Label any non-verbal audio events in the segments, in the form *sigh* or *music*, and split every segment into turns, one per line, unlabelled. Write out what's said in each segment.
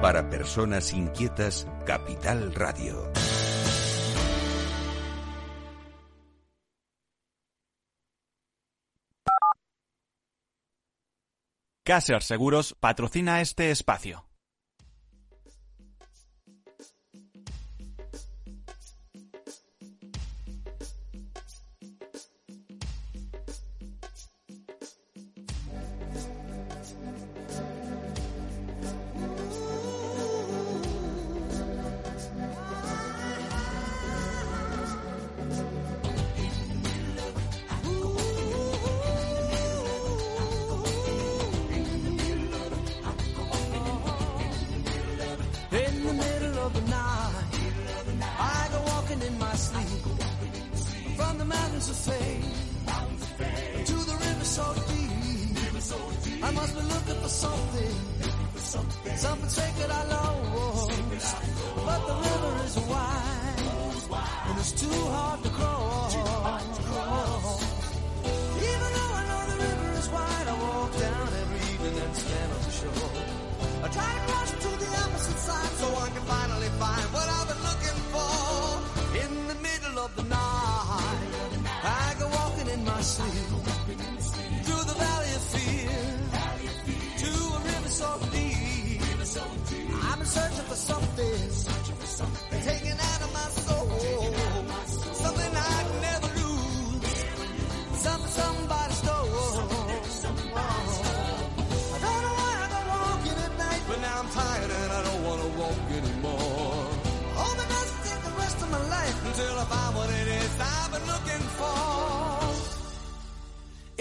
Para personas inquietas, Capital Radio.
Caser Seguros patrocina este espacio.
The mountains to the river so deep. I must be looking for something, something sacred I lost. But the river is wide, and it's too hard to cross. Even though I know the river is wide, I walk down every evening and stand on the shore. I try to cross to the opposite side so I can finally find what I've been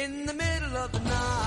In the middle of the night,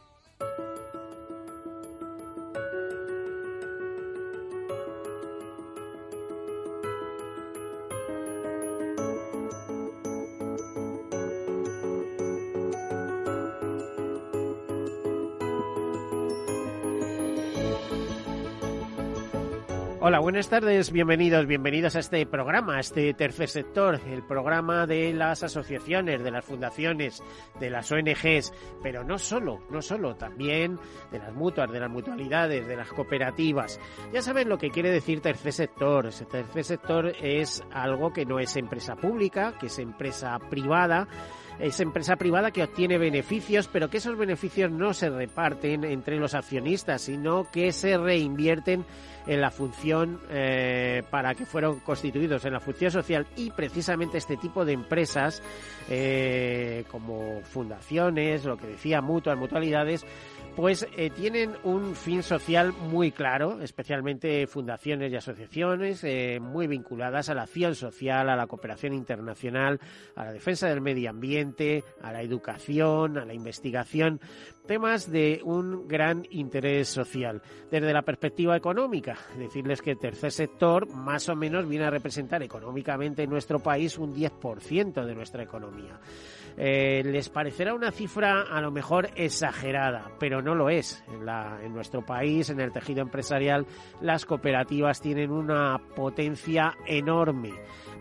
Buenas tardes, bienvenidos, bienvenidos a este programa, a este tercer sector, el programa de las asociaciones, de las fundaciones, de las ONGs, pero no solo, no solo, también de las mutuas, de las mutualidades, de las cooperativas. Ya saben lo que quiere decir tercer sector. Ese tercer sector es algo que no es empresa pública, que es empresa privada es empresa privada que obtiene beneficios, pero que esos beneficios no se reparten entre los accionistas, sino que se reinvierten en la función eh, para que fueron constituidos, en la función social. Y precisamente este tipo de empresas eh, como fundaciones, lo que decía mutuas, mutualidades, pues eh, tienen un fin social muy claro, especialmente fundaciones y asociaciones eh, muy vinculadas a la acción social, a la cooperación internacional, a la defensa del medio ambiente, a la educación, a la investigación, temas de un gran interés social. Desde la perspectiva económica, decirles que el tercer sector más o menos viene a representar económicamente en nuestro país un 10% de nuestra economía. Eh, les parecerá una cifra a lo mejor exagerada, pero no lo es. En, nuestro país, en el tejido empresarial, las cooperativas tienen una potencia enorme.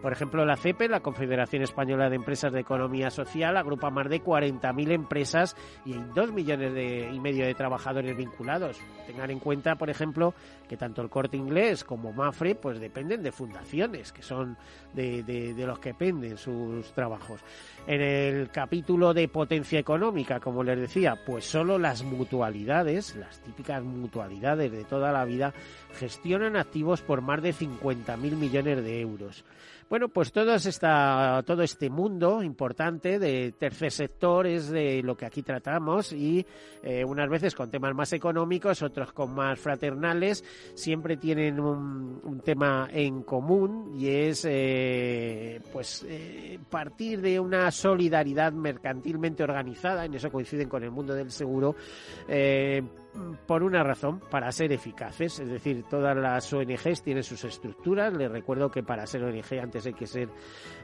Por ejemplo, la CEPE, la Confederación Española de Empresas de Economía Social, agrupa más de 40.000 empresas y hay 2 millones millones de, y medio de trabajadores vinculados. Tengan en cuenta, por ejemplo, que tanto el corte inglés como Mafre pues dependen de fundaciones, que son de, los que penden sus trabajos. En el capítulo de potencia económica, como les decía, pues solo las mutualidades, las típicas mutualidades de toda la vida, gestionan activos por más de 50.000 millones de euros. Bueno, pues todo, esta, todo este mundo importante de tercer sector es de lo que aquí tratamos y eh, unas veces con temas más económicos, otros con más fraternales, siempre tienen un, un tema en común y es eh, pues eh, partir de una solidaridad mercantilmente organizada, en eso coinciden con el mundo del seguro, eh, por una razón, para ser eficaces. Es decir, todas las ONGs tienen sus estructuras. Les recuerdo que para ser ONG antes hay que ser,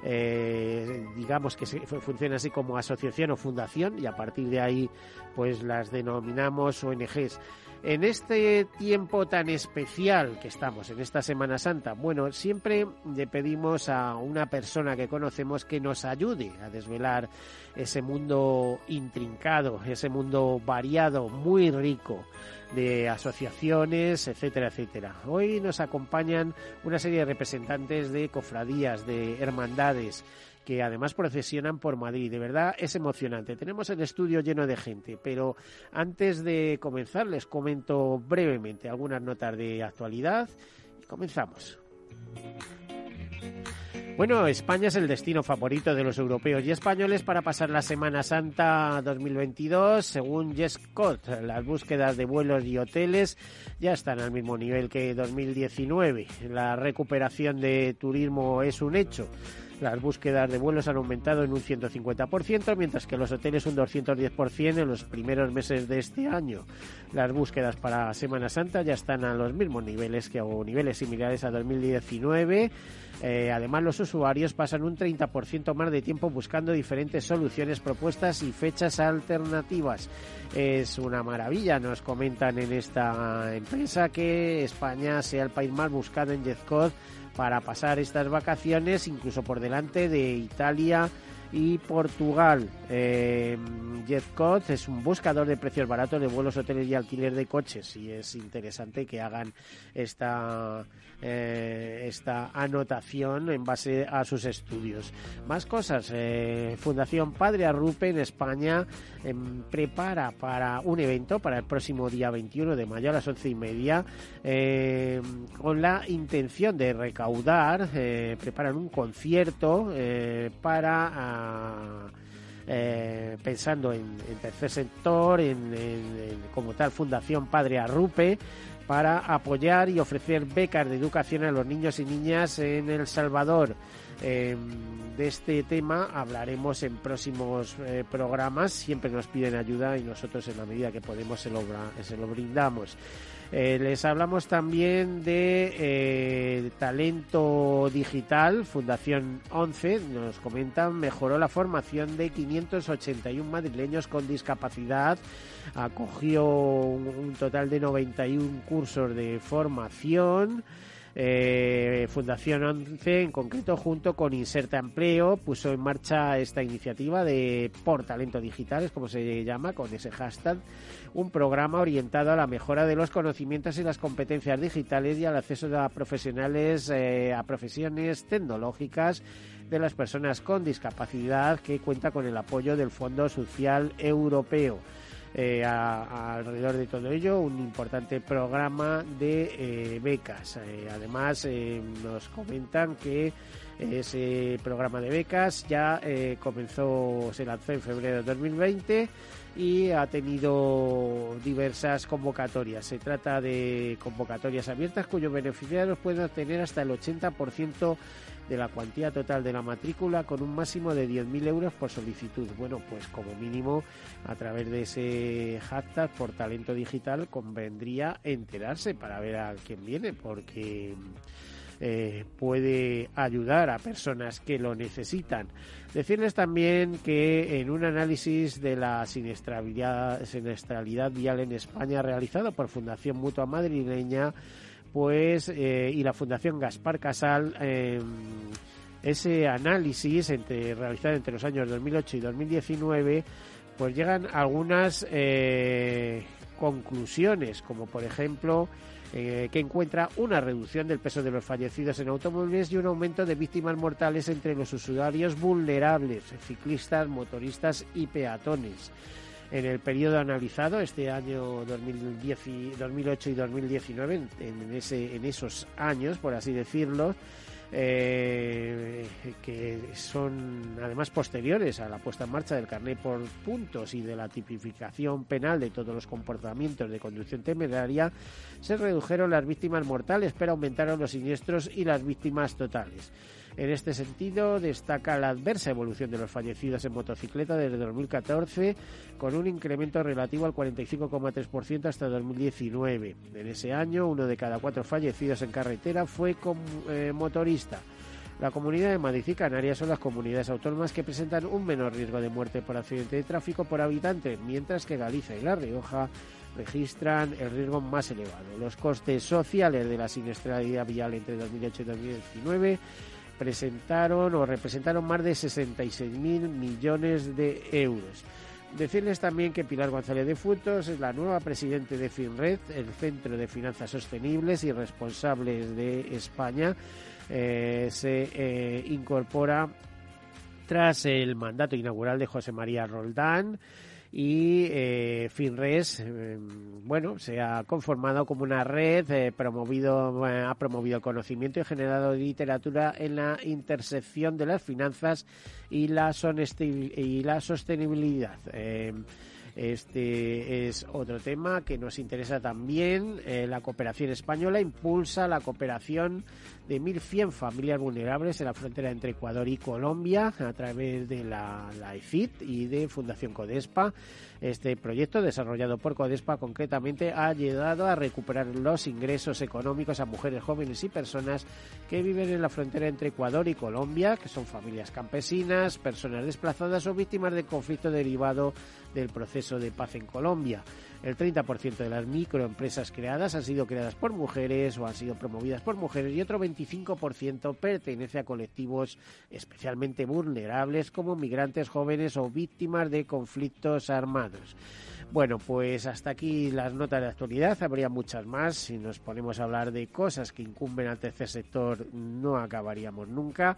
eh, digamos que se, funciona así como asociación o fundación y a partir de ahí pues las denominamos ONGs. En este tiempo tan especial que estamos, en esta Semana Santa, bueno, siempre le pedimos a una persona que conocemos que nos ayude a desvelar ese mundo intrincado, ese mundo variado, muy rico de asociaciones, etcétera, etcétera. Hoy nos acompañan una serie de representantes de cofradías, de hermandades, que además procesionan por Madrid. De verdad es emocionante. Tenemos el estudio lleno de gente, pero antes de comenzar les comento brevemente algunas notas de actualidad y comenzamos. Bueno, España es el destino favorito de los europeos y españoles para pasar la Semana Santa 2022. Según Jescot, las búsquedas de vuelos y hoteles ya están al mismo nivel que 2019. La recuperación de turismo es un hecho. Las búsquedas de vuelos han aumentado en un 150%, mientras que los hoteles un 210% en los primeros meses de este año. Las búsquedas para Semana Santa ya están a los mismos niveles que o niveles similares a 2019. Eh, además, los usuarios pasan un 30% más de tiempo buscando diferentes soluciones, propuestas y fechas alternativas. Es una maravilla, nos comentan en esta empresa que España sea el país más buscado en JetCode para pasar estas vacaciones, incluso por delante de Italia y Portugal. Eh, JetCode es un buscador de precios baratos de vuelos, hoteles y alquiler de coches y es interesante que hagan esta eh, esta anotación en base a sus estudios. Más cosas. Eh, Fundación Padre Arrupe en España eh, prepara para un evento para el próximo día 21 de mayo a las once y media eh, con la intención de recaudar. eh, preparan un concierto para. Eh, pensando en, tercer sector, en, como tal Fundación Padre Arrupe, para apoyar y ofrecer becas de educación a los niños y niñas en El Salvador. Eh, de este tema hablaremos en próximos eh, programas. Siempre nos piden ayuda y nosotros en la medida que podemos se lo, se lo brindamos. Eh, les hablamos también de eh, talento digital. Fundación 11 nos comentan mejoró la formación de 581 madrileños con discapacidad. Acogió un, un total de 91 cursos de formación. Eh, Fundación 11, en concreto, junto con Inserta Empleo, puso en marcha esta iniciativa de Por Talento Digital, es como se llama, con ese hashtag, un programa orientado a la mejora de los conocimientos y las competencias digitales y al acceso a profesionales, eh, a profesiones tecnológicas de las personas con discapacidad que cuenta con el apoyo del Fondo Social Europeo. Eh, alrededor de todo ello, un importante programa de eh, becas. Eh, además, nos comentan que ese programa de becas ya comenzó, se lanzó en febrero de 2020 y ha tenido diversas convocatorias. Se trata de convocatorias abiertas cuyos beneficiarios pueden obtener hasta el 80% de la cuantía total de la matrícula con un máximo de 10.000 euros por solicitud. Bueno, pues como mínimo a través de ese hashtag por talento digital convendría enterarse para ver a quién viene porque eh, puede ayudar a personas que lo necesitan. Decirles también que en un análisis de la siniestralidad, siniestralidad vial en España realizado por Fundación Mutua Madrileña, pues y la Fundación Gaspar Casal eh, ese análisis entre, realizado entre los años 2008 y 2019 pues llegan algunas eh, conclusiones, como por ejemplo que encuentra una reducción del peso de los fallecidos en automóviles y un aumento de víctimas mortales entre los usuarios vulnerables, ciclistas, motoristas y peatones. En el periodo analizado, este año 2010 y 2008 y 2019, en, en, ese, en esos años, por así decirlo, eh, que son además posteriores a la puesta en marcha del carnet por puntos y de la tipificación penal de todos los comportamientos de conducción temeraria, se redujeron las víctimas mortales, pero aumentaron los siniestros y las víctimas totales. En este sentido, destaca la adversa evolución de los fallecidos en motocicleta desde 2014, con un incremento relativo al 45,3% hasta 2019. En ese año, uno de cada cuatro fallecidos en carretera fue con eh, motorista. La Comunidad de Madrid y Canarias son las comunidades autónomas que presentan un menor riesgo de muerte por accidente de tráfico por habitante, mientras que Galicia y La Rioja registran el riesgo más elevado. Los costes sociales de la siniestralidad vial entre 2008 y 2019 presentaron o representaron más de 66.000 millones de euros. Decirles también que Pilar González de Futos es la nueva presidente de FinRed, el Centro de Finanzas Sostenibles y Responsables de España. Eh, se eh, incorpora tras el mandato inaugural de José María Roldán y eh, Finres, eh, bueno, se ha conformado como una red, eh, promovido, eh, ha promovido el conocimiento y generado literatura en la intersección de las finanzas y la, y la sostenibilidad. Este es otro tema que nos interesa también. Eh, la cooperación española impulsa la cooperación de 1.100 familias vulnerables en la frontera entre Ecuador y Colombia a través de la, la EFIT y de Fundación Codespa. Este proyecto, desarrollado por Codespa, concretamente ha ayudado a recuperar los ingresos económicos a mujeres jóvenes y personas que viven en la frontera entre Ecuador y Colombia, que son familias campesinas, personas desplazadas o víctimas de conflicto derivado del proceso de paz en Colombia. El 30% de las microempresas creadas han sido creadas por mujeres o han sido promovidas por mujeres y otro 25% pertenece a colectivos especialmente vulnerables como migrantes jóvenes o víctimas de conflictos armados. Bueno, pues hasta aquí las notas de actualidad. Habría muchas más. Si nos ponemos a hablar de cosas que incumben al tercer sector, no acabaríamos nunca.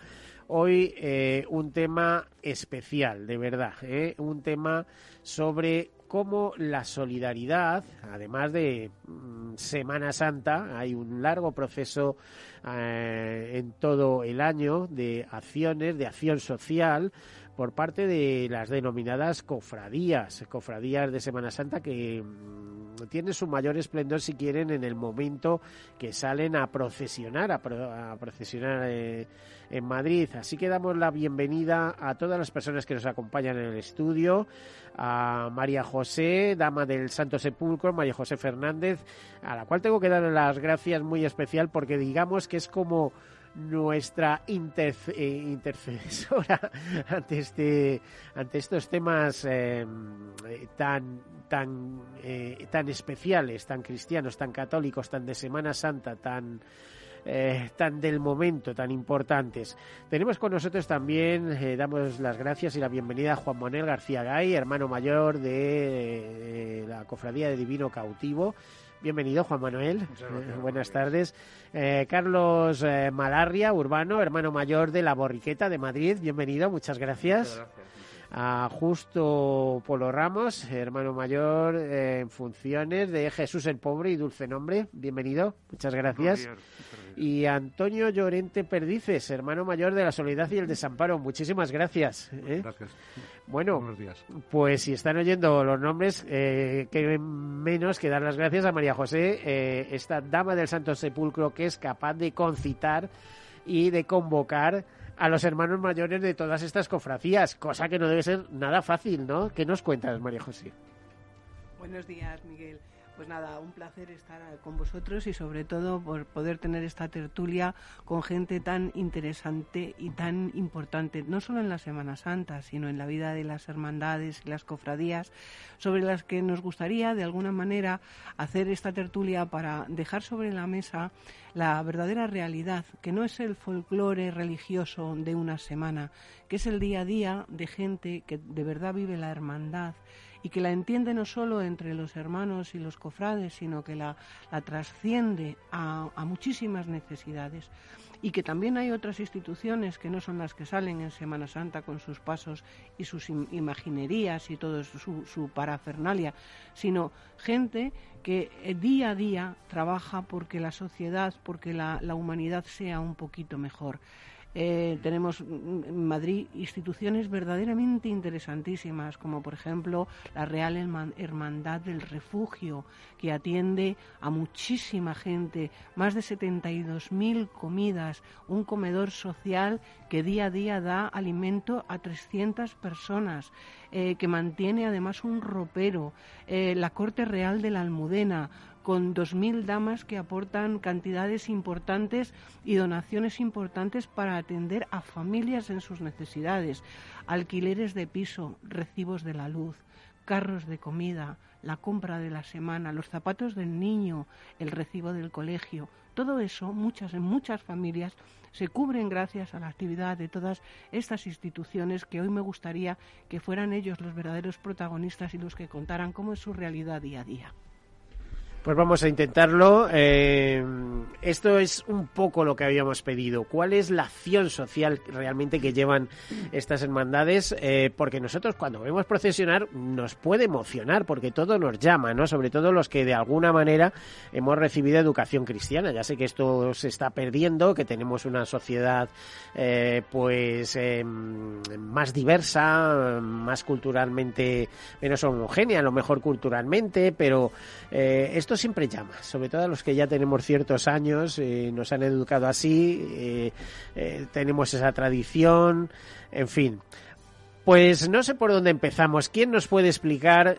Hoy eh, un tema especial, de verdad. ¿eh? Un tema sobre cómo la solidaridad, además de mm, Semana Santa, hay un largo proceso eh, en todo el año de acciones, de acción social por parte de las denominadas cofradías, cofradías de Semana Santa que mm, tienen su mayor esplendor si quieren en el momento que salen a procesionar, a, pro, a procesionar eh, en Madrid. Así que damos la bienvenida a todas las personas que nos acompañan en el estudio, a María José, dama del Santo Sepulcro, María José Fernández, a la cual tengo que dar las gracias muy especial porque digamos que es como nuestra eh, intercesora *laughs* ante este ante estos temas eh, tan tan eh, tan especiales tan cristianos tan católicos tan de Semana Santa tan eh, tan del momento, tan importantes. Tenemos con nosotros también, damos las gracias y la bienvenida a Juan Manuel García Gay, hermano mayor de, de la Cofradía de Divino Cautivo. Bienvenido, Juan Manuel. Eh, buenas tardes. Eh, Carlos eh, Malarria, urbano, hermano mayor de la Borriqueta de Madrid. Bienvenido, muchas gracias.
Muchas gracias.
A Justo Polo Ramos, hermano mayor eh, en funciones de Jesús el Pobre y Dulce Nombre. Bienvenido, muchas gracias. Y Antonio Llorente Perdices, hermano mayor de la Soledad y el Desamparo. Muchísimas gracias. ¿eh?
Gracias.
Bueno,
Buenos días.
pues si están oyendo los nombres, eh, que menos que dar las gracias a María José, eh, esta dama del Santo Sepulcro que es capaz de concitar y de convocar a los hermanos mayores de todas estas cofradías, cosa que no debe ser nada fácil, ¿no? ¿Qué nos cuentas, María José?
Buenos días, Miguel.
Pues nada, un placer estar con vosotros y sobre todo por poder tener esta tertulia con gente tan interesante y tan importante, no solo en la Semana Santa, sino en la vida de las hermandades y las cofradías, sobre las que nos gustaría de alguna manera hacer esta tertulia para dejar sobre la mesa la verdadera realidad, que no es el folclore religioso de una semana, que es el día a día de gente que de verdad vive la hermandad y que la entiende no solo entre los hermanos y los cofrades, sino que la, la trasciende a, a muchísimas necesidades y que también hay otras instituciones que no son las que salen en Semana Santa con sus pasos y sus imaginerías y todo su, su parafernalia, sino gente que eh, día a día trabaja porque la sociedad, porque la, la humanidad sea un poquito mejor. Eh, tenemos en Madrid instituciones verdaderamente interesantísimas, como por ejemplo la Real Hermandad del Refugio, que atiende a muchísima gente, más de 72.000 comidas, un comedor social que día a día da alimento a 300 personas, eh, que mantiene además un ropero, eh, la Corte Real de la Almudena, con 2.000 damas que aportan cantidades importantes y donaciones importantes para atender a familias en sus necesidades, alquileres de piso, recibos de la luz, carros de comida, la compra de la semana, los zapatos del niño, el recibo del colegio, todo eso, muchas en muchas familias se cubren gracias a la actividad de todas estas instituciones que hoy me gustaría que fueran ellos los verdaderos protagonistas y los que contaran cómo es su realidad día a día.
Pues vamos a intentarlo. Eh, esto es un poco lo que habíamos pedido. ¿Cuál es la acción social realmente que llevan estas hermandades? Eh, porque nosotros cuando vemos procesionar nos puede emocionar porque todo nos llama, ¿no? Sobre todo los que de alguna manera hemos recibido educación cristiana. Ya sé que esto se está perdiendo, que tenemos una sociedad eh, pues eh, más diversa, más culturalmente menos homogénea, a lo mejor culturalmente, pero esto siempre llama, sobre todo a los que ya tenemos ciertos años, eh, nos han educado así, eh, eh, tenemos esa tradición, en fin. Pues no sé por dónde empezamos. ¿Quién nos puede explicar,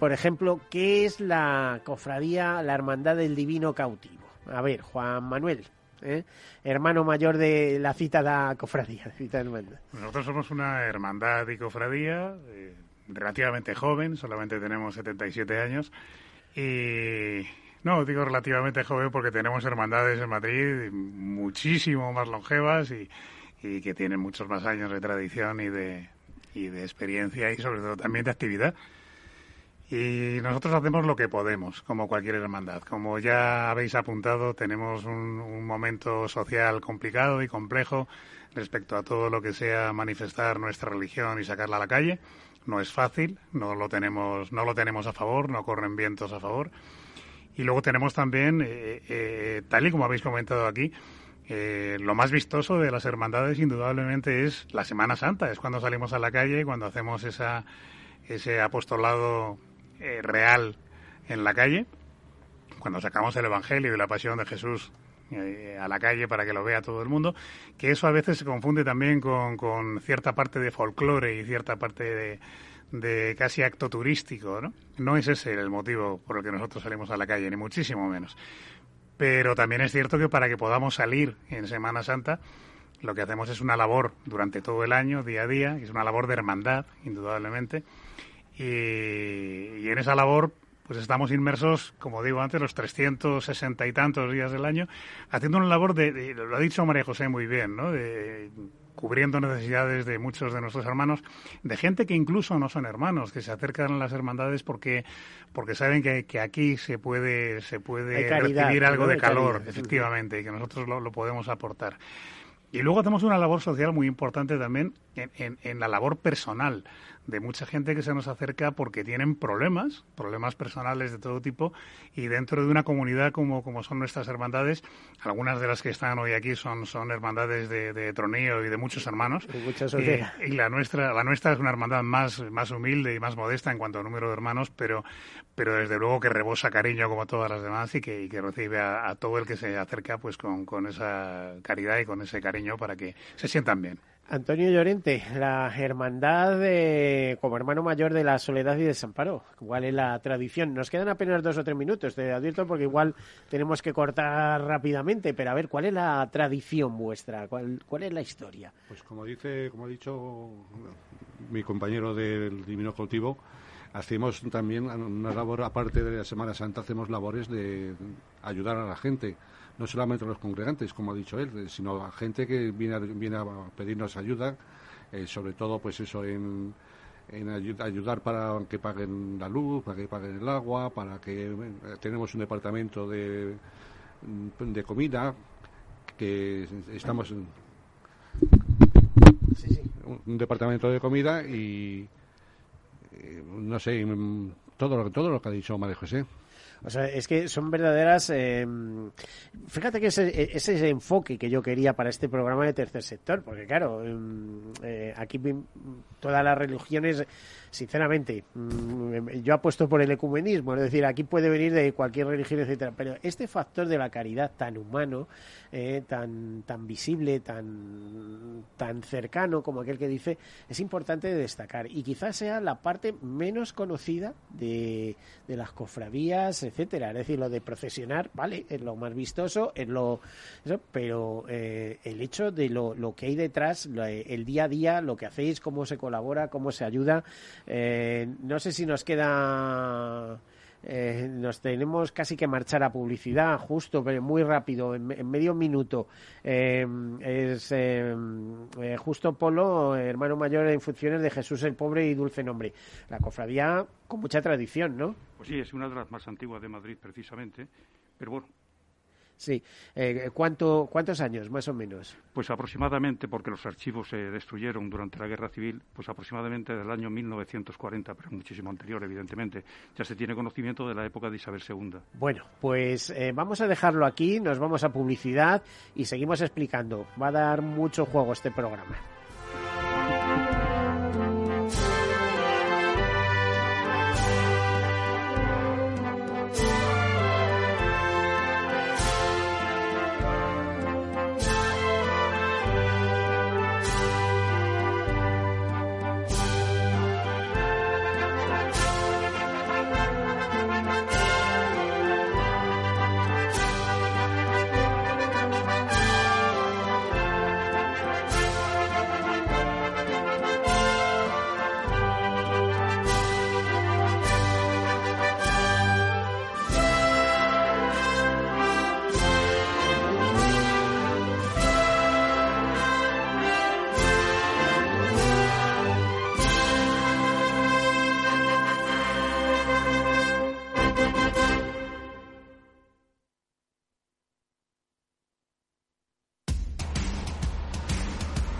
por ejemplo, qué es la cofradía, la hermandad del divino cautivo? A ver, Juan Manuel. hermano mayor de la cita da cofradía, cita hermandad.
Nosotros somos una hermandad y cofradía relativamente joven, solamente tenemos 77 años. Y no, digo relativamente joven porque tenemos hermandades en Madrid muchísimo más longevas y, y que tienen muchos más años de tradición y de, y de experiencia y sobre todo también de actividad. Y nosotros hacemos lo que podemos, como cualquier hermandad. Como ya habéis apuntado, tenemos un, un, momento social complicado y complejo respecto a todo lo que sea manifestar nuestra religión y sacarla a la calle. No es fácil, no lo tenemos, no lo tenemos a favor, no corren vientos a favor. Y luego tenemos también, eh, eh, tal y como habéis comentado aquí, eh, lo más vistoso de las hermandades indudablemente es la Semana Santa, es cuando salimos a la calle, cuando hacemos esa, ese apostolado real en la calle, cuando sacamos el Evangelio y la pasión de Jesús eh, a la calle para que lo vea todo el mundo, que eso a veces se confunde también con, con cierta parte de folclore y cierta parte de, de casi acto turístico, ¿no? No es ese el motivo por el que nosotros salimos a la calle, ni muchísimo menos. Pero también es cierto que para que podamos salir en Semana Santa, lo que hacemos es una labor durante todo el año, día a día, es una labor de hermandad, indudablemente. Y en esa labor, pues estamos inmersos, como digo antes, los 360 y tantos días del año, haciendo una labor de, de lo ha dicho María José muy bien, ¿no? De, cubriendo necesidades de muchos de nuestros hermanos, de gente que incluso no son hermanos, que se acercan a las hermandades porque, porque saben que, que aquí se puede, se puede caridad, recibir algo de calor, caridad, efectivamente, y que nosotros lo, lo, podemos aportar. Y luego hacemos una labor social muy importante también en, en, en la labor personal de mucha gente que se nos acerca porque tienen problemas, problemas personales de todo tipo, y dentro de una comunidad como, como son nuestras hermandades, algunas de las que están hoy aquí son, son hermandades de, de tronío y de muchos hermanos.
Y,
y, la nuestra, la nuestra es una hermandad más, más humilde y más modesta en cuanto a número de hermanos, pero, pero desde luego que rebosa cariño como todas las demás y que, y que recibe a, a, todo el que se acerca pues con, con esa caridad y con ese cariño para que se sientan bien.
Antonio Llorente, la hermandad como hermano mayor de la Soledad y Desamparo. ¿Cuál es la tradición? Nos quedan apenas dos o tres minutos, te advierto, porque igual tenemos que cortar rápidamente, pero a ver, ¿cuál es la tradición vuestra? ¿Cuál, cuál es la historia?
Pues como dice, como ha dicho mi compañero del Divino Cautivo, hacemos también una labor, aparte de la Semana Santa, hacemos labores de ayudar a la gente no solamente a los congregantes, como ha dicho él, sino a gente que viene a, viene a pedirnos ayuda, eh, sobre todo pues eso en, en ayudar para que paguen la luz, para que paguen el agua, para que eh, tenemos un departamento de, de comida que estamos en un departamento de comida y eh, no sé todo todo lo que ha dicho María José.
O sea, es que son verdaderas. Eh, fíjate que ese, ese enfoque que yo quería para este programa de tercer sector, porque claro, em, eh, aquí todas las religiones sinceramente, mm, yo apuesto por el ecumenismo, es decir, aquí puede venir de cualquier religión, etcétera, pero este factor de la caridad tan humano, eh, tan, tan visible, tan, tan cercano como aquel que dice, es importante destacar. Y quizás sea la parte menos conocida de, de las cofradías, etcétera, es decir, lo de procesionar, vale, es lo más vistoso, es lo, pero eh, el hecho de lo, lo que hay detrás, el día a día, lo que hacéis, cómo se colabora, cómo se ayuda, eh, no sé si nos queda... Eh, nos tenemos casi que marchar a publicidad justo, pero muy rápido, en, medio minuto. Eh, es justo Polo, hermano mayor en funciones de Jesús el Pobre y Dulce Nombre. La cofradía con mucha tradición, ¿no?
Pues sí, es una de las más antiguas de Madrid, precisamente. Pero bueno,
Sí. Eh, ¿cuánto, ¿Cuántos años, más o menos?
Pues aproximadamente, porque los archivos se destruyeron durante la Guerra Civil, pues aproximadamente del año 1940, pero muchísimo anterior, evidentemente. Ya se tiene conocimiento de la época de Isabel II.
Bueno, pues eh, vamos a dejarlo aquí, nos vamos a publicidad y seguimos explicando. Va a dar mucho juego este programa.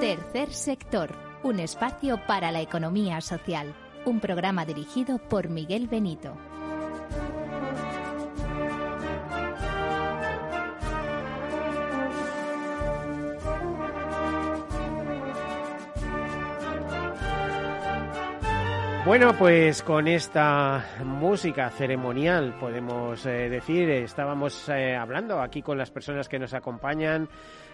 Tercer sector, un espacio para la economía social. Un programa dirigido por Miguel Benito.
Bueno, pues con esta música ceremonial, podemos eh, decir, estábamos eh, hablando aquí con las personas que nos acompañan,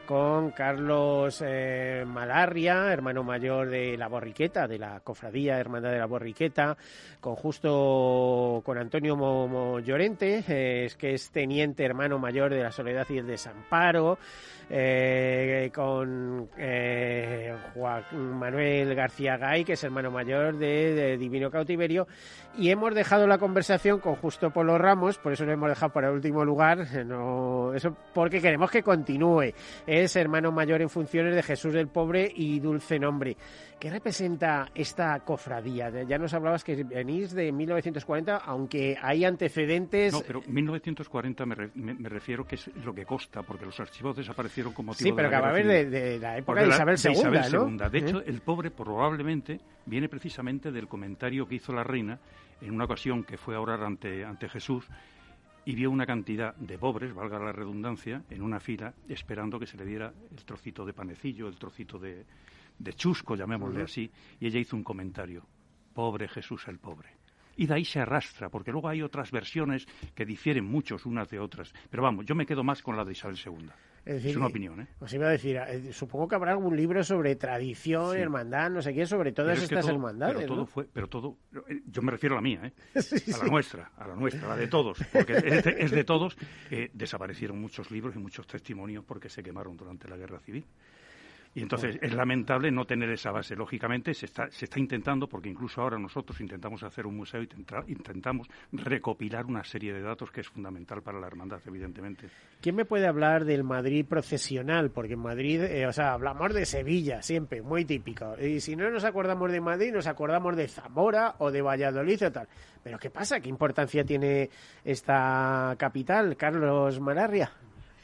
con Carlos eh, Malarria, hermano mayor de la Borriqueta, de la Cofradía Hermandad de la Borriqueta, con justo con Antonio Mo- Mo Llorente, eh, que es teniente hermano mayor de la Soledad y el Desamparo, eh, con eh, Juan Manuel García Gay, que es hermano mayor de, de Divino Cautiverio, y hemos dejado la conversación con Justo Polo Ramos, por eso lo hemos dejado para el último lugar, no, eso porque queremos que continúe. Es hermano mayor en funciones de Jesús del Pobre y Dulce Nombre. ¿Qué representa esta cofradía? Ya nos hablabas que venís de 1940, aunque hay antecedentes.
No, pero 1940 me, re- me- me refiero que es lo que consta, porque los archivos desaparecieron como
Sí,
de
pero
la
que va a
guerra
haber
civil.
de, de la época de Isabel
de
II,
Isabel
¿no?
II. De hecho, el pobre probablemente viene precisamente del comentario que hizo la reina en una ocasión que fue a orar ante, ante Jesús y vio una cantidad de pobres, valga la redundancia, en una fila esperando que se le diera el trocito de panecillo, el trocito de, de chusco, llamémosle así, y ella hizo un comentario, pobre Jesús el pobre. Y de ahí se arrastra, porque luego hay otras versiones que difieren muchos unas de otras. Pero vamos, yo me quedo más con la de Isabel II.
Es
una opinión, ¿eh?
Os iba a decir, eh, supongo que habrá algún libro sobre tradición,
Sí.
hermandad, no sé qué, sobre todas
es que
estas
todo-
hermandades.
Pero todo
¿no?
fue, pero todo, eh, yo me refiero a la mía, ¿eh? *laughs*
Sí,
a la
sí.
nuestra, a la nuestra, a la de todos, porque es de, es de todos. eh, desaparecieron muchos libros y muchos testimonios porque se quemaron durante la guerra civil. Y entonces es lamentable no tener esa base. Lógicamente se está, se está intentando, porque incluso ahora nosotros intentamos hacer un museo y tentra- intentamos recopilar una serie de datos que es fundamental para la hermandad, evidentemente.
¿Quién me puede hablar del Madrid procesional? Porque en Madrid, eh, o sea, hablamos de Sevilla siempre, muy típico. Y si no nos acordamos de Madrid, nos acordamos de Zamora o de Valladolid o tal. Pero ¿qué pasa? ¿Qué importancia tiene esta capital, Carlos Malarria?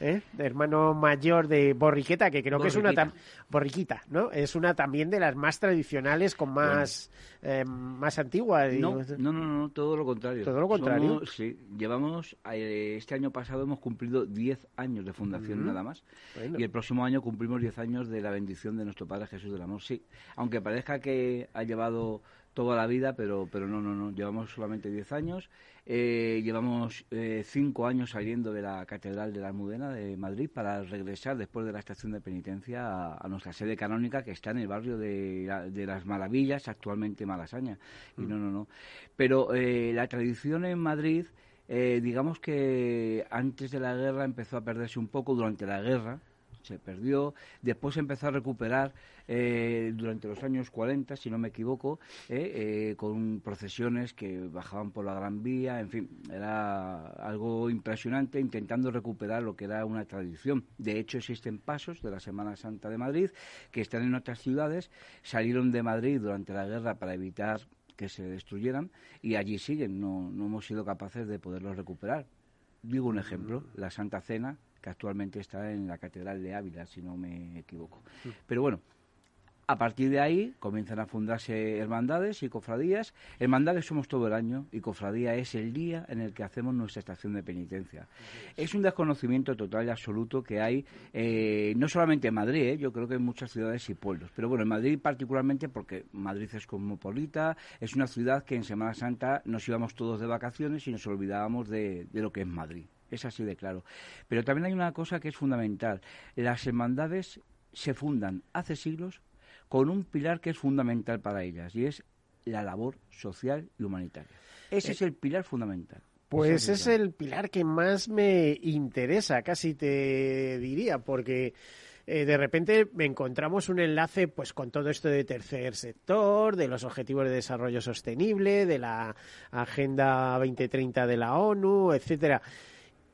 ¿Eh? Hermano mayor de Borriqueta, que creo que es una Borriquita, ¿no? Es una también de las más tradicionales, con más eh, más antigua.
No,
digamos.
no, no, no, todo lo contrario.
Todo lo contrario.
Somos- sí, llevamos, eh, este año pasado hemos cumplido 10 años de fundación nada más.
Bueno.
Y el próximo año cumplimos 10 años de la bendición de nuestro Padre Jesús del Amor. Sí, aunque parezca que ha llevado toda la vida, pero, pero no, no, no, llevamos solamente 10 años. Eh, llevamos 5 años saliendo de la Catedral de la Almudena de Madrid para regresar después de la estación de penitencia a, nuestra sede canónica que está en el barrio de, de las Maravillas, actualmente Malasaña. Y no, no, no. Pero eh, la tradición en Madrid, eh, digamos que antes de la guerra empezó a perderse un poco durante la guerra. Se perdió. Después empezó a recuperar eh, durante los años 40, si no me equivoco, eh, eh, con procesiones que bajaban por la Gran Vía, en fin, era algo impresionante intentando recuperar lo que era una tradición. De hecho, existen pasos de la Semana Santa de Madrid que están en otras ciudades, salieron de Madrid durante la guerra para evitar que se destruyeran y allí siguen, no, no hemos sido capaces de poderlos recuperar. Digo un ejemplo, la Santa Cena, que actualmente está en la Catedral de Ávila, si no me equivoco. Pero bueno, a partir de ahí comienzan a fundarse hermandades y cofradías. Hermandades somos todo el año y cofradía es el día en el que hacemos nuestra estación de penitencia. Es un desconocimiento total y absoluto que hay, eh, no solamente en Madrid, eh, yo creo que en muchas ciudades y pueblos, pero bueno, en Madrid particularmente porque Madrid es cosmopolita, es una ciudad que en Semana Santa nos íbamos todos de vacaciones y nos olvidábamos de, de lo que es Madrid. Es así de claro. Pero también hay una cosa que es fundamental. Las hermandades se fundan hace siglos con un pilar que es fundamental para ellas y es la labor social y humanitaria. Ese es el pilar fundamental.
Pues es el pilar que más me interesa, casi te diría, porque eh, de repente encontramos un enlace pues con todo esto de tercer sector, de los objetivos de desarrollo sostenible, de la Agenda 2030 de la ONU, etcétera.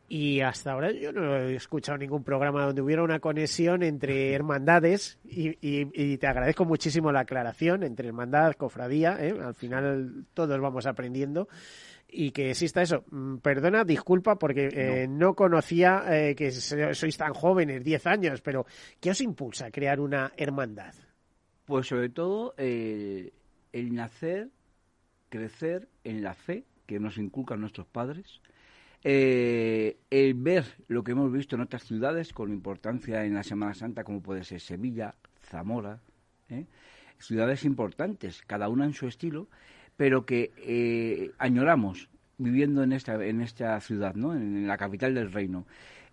Y hasta ahora yo no he escuchado ningún programa donde hubiera una conexión entre hermandades y, y- y te agradezco muchísimo la aclaración entre hermandad, cofradía, ¿eh? al final todos vamos aprendiendo y que exista eso. Mm, Perdona, disculpa porque eh, no. conocía eh, que sois tan jóvenes, 10 años, pero ¿qué os impulsa a crear una hermandad?
Pues sobre todo eh, el nacer, crecer en la fe que nos inculcan nuestros padres, eh, el ver lo que hemos visto en otras ciudades con importancia en la Semana Santa, como puede ser Sevilla, Zamora, ¿eh? ciudades importantes, cada una en su estilo, pero que eh, añoramos viviendo en esta, en esta ciudad, ¿no? en la capital del reino.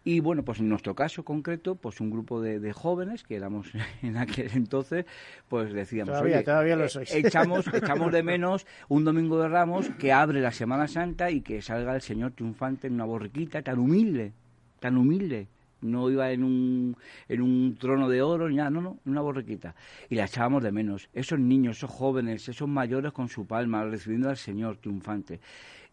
Y bueno, pues en nuestro caso concreto, pues un grupo de, de jóvenes que éramos *laughs* en aquel entonces, pues decíamos,
Todavía,
oye,
todavía lo
eh,
sois.
echamos, *laughs* echamos de menos un domingo de Ramos que abre la Semana Santa y que salga el Señor triunfante en una borriquita tan humilde, tan humilde. No iba en un, en un trono de oro ni nada, no, no, en una borriquita. Y la echábamos de menos. Esos niños, esos jóvenes, esos mayores con su palma, recibiendo al Señor triunfante.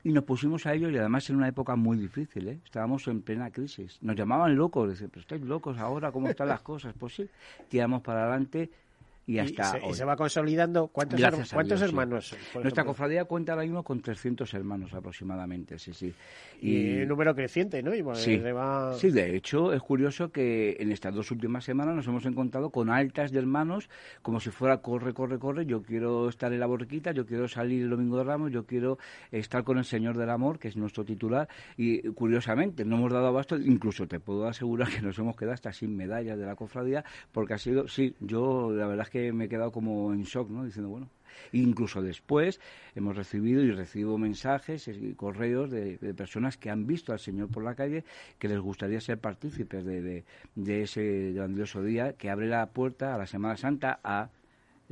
Y nos pusimos a ello y además en una época muy difícil, ¿eh? Estábamos en plena crisis. Nos llamaban locos, decían, pero estáis locos ahora, ¿cómo están las cosas? Pues sí, tiramos para adelante y
Y
hasta
se, y
hoy.
se va consolidando. ¿Cuántos,
Gracias
cuántos
Dios,
hermanos
Nuestra
ejemplo?
cofradía cuenta ahora mismo con 300 hermanos aproximadamente, sí, sí.
Y el número creciente, ¿no? Y bueno,
Sí.
va-
Sí, de hecho, es curioso que en estas dos últimas semanas nos hemos encontrado con altas de hermanos, como si fuera corre, corre, corre, yo quiero estar en la borriquita, yo quiero salir el domingo de Ramos, yo quiero estar con el Señor del Amor, que es nuestro titular, y curiosamente no hemos dado abasto, incluso te puedo asegurar que nos hemos quedado hasta sin medallas de la cofradía, porque ha sido, sí, yo la verdad es que me he quedado como en shock, ¿no? Diciendo, bueno, Incluso después hemos recibido y recibo mensajes y correos de, personas que han visto al Señor por la calle que les gustaría ser partícipes de- de ese grandioso día que abre la puerta a la Semana Santa a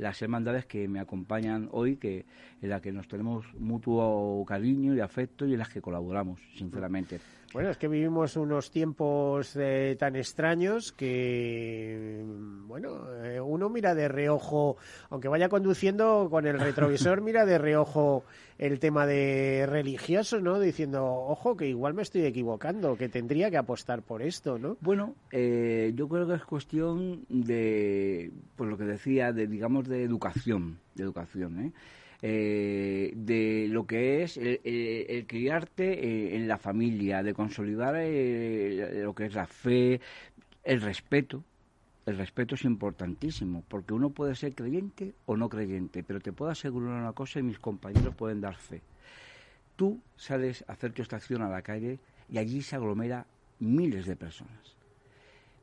las hermandades que me acompañan hoy, que en las que nos tenemos mutuo cariño y afecto y en las que colaboramos, sinceramente.
Bueno, es que vivimos unos tiempos eh, tan extraños que, bueno, eh, uno mira de reojo, aunque vaya conduciendo con el retrovisor, mira de reojo el tema de religioso, ¿no? Diciendo, ojo, que igual me estoy equivocando, que tendría que apostar por esto, ¿no?
Bueno, eh, yo creo que es cuestión de, pues lo que decía, de digamos de educación, de educación, ¿eh? Eh, de lo que es el, el- el criarte eh, en la familia, de consolidar eh, lo que es la fe, el respeto. El respeto es importantísimo, porque uno puede ser creyente o no creyente, pero te puedo asegurar una cosa y mis compañeros pueden dar fe. Tú sales a hacer tu estación a la calle y allí se aglomera miles de personas.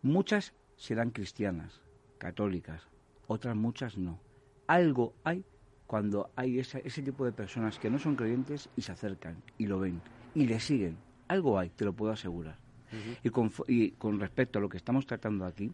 Muchas serán cristianas, católicas, otras muchas no. Algo hay cuando hay esa- ese tipo de personas que no son creyentes y se acercan y lo ven y le siguen. Algo hay, te lo puedo asegurar. y, con, fo- y con respecto a lo que estamos tratando aquí,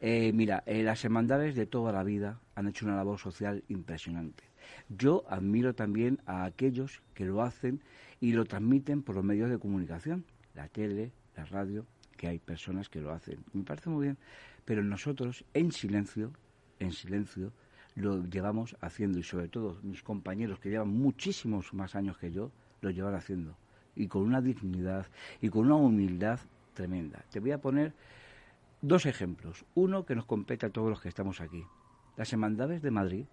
eh, mira, eh, las hermandades de toda la vida han hecho una labor social impresionante. Yo admiro también a aquellos que lo hacen y lo transmiten por los medios de comunicación, la tele, la radio, que hay personas que lo hacen. Me parece muy bien, pero nosotros en silencio, en silencio, lo llevamos haciendo y sobre todo mis compañeros que llevan muchísimos más años que yo, lo llevan haciendo y con una dignidad y con una humildad tremenda. Te voy a poner dos ejemplos. Uno que nos compete a todos los que estamos aquí. Las hermandades de Madrid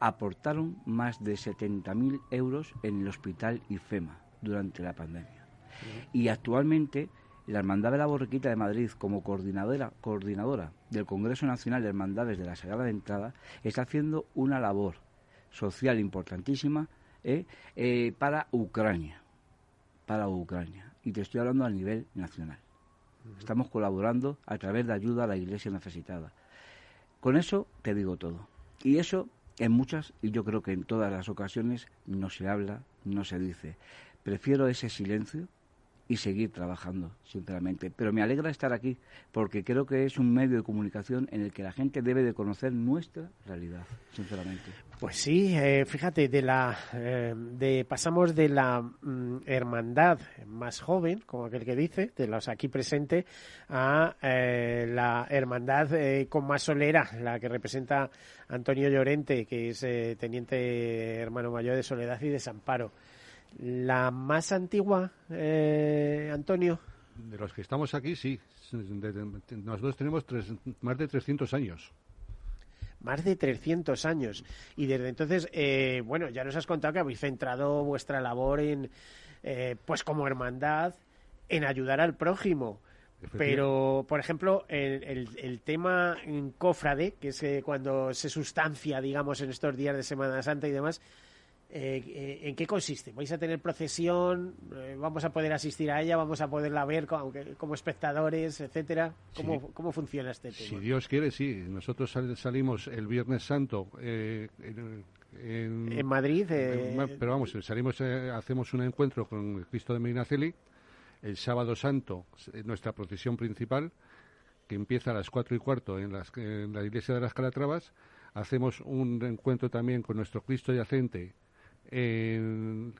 aportaron más de 70.000 euros en el hospital IFEMA durante la pandemia. Y actualmente la Hermandad de la Borriquita de Madrid, como coordinadora, coordinadora del Congreso Nacional de Hermandades de la Sagrada de Entrada, está haciendo una labor social importantísima ¿eh? Eh, para Ucrania. Para Ucrania. Y te estoy hablando a nivel nacional. Estamos colaborando a través de ayuda a la iglesia necesitada. Con eso te digo todo. Y eso en muchas, y yo creo que en todas las ocasiones, no se habla, no se dice. Prefiero ese silencio y seguir trabajando, sinceramente. Pero me alegra estar aquí porque creo que es un medio de comunicación en el que la gente debe de conocer nuestra realidad, sinceramente.
Pues sí, eh, fíjate, de la, eh, pasamos de la mm, hermandad más joven, como aquel que dice, de los aquí presentes, a eh, la hermandad con más solera, la que representa Antonio Llorente, que es teniente hermano mayor de Soledad y Desamparo. La más antigua, eh, Antonio.
De los que estamos aquí, sí. Nosotros tenemos más de 300 años.
Más de 300 años. Y desde entonces, eh, bueno, ya nos has contado que habéis centrado vuestra labor en, eh, pues como hermandad, en ayudar al prójimo. Pero, por ejemplo, el, el, tema en cofrade, que es cuando se sustancia, digamos, en estos días de Semana Santa y demás, eh, eh, ¿En qué consiste? ¿Vais a tener procesión? Eh, ¿Vamos a poder asistir a ella? ¿Vamos a poderla ver como, espectadores, etcétera? ¿Cómo, ¿Cómo, funciona este tema?
Si Dios quiere, sí. Nosotros salimos el Viernes Santo en,
Madrid.
pero vamos, salimos, hacemos un encuentro con Cristo de Medinaceli. El Sábado Santo, nuestra procesión principal, que empieza a las cuatro y cuarto en, en la iglesia de las Calatravas. Hacemos un encuentro también con nuestro Cristo yacente en,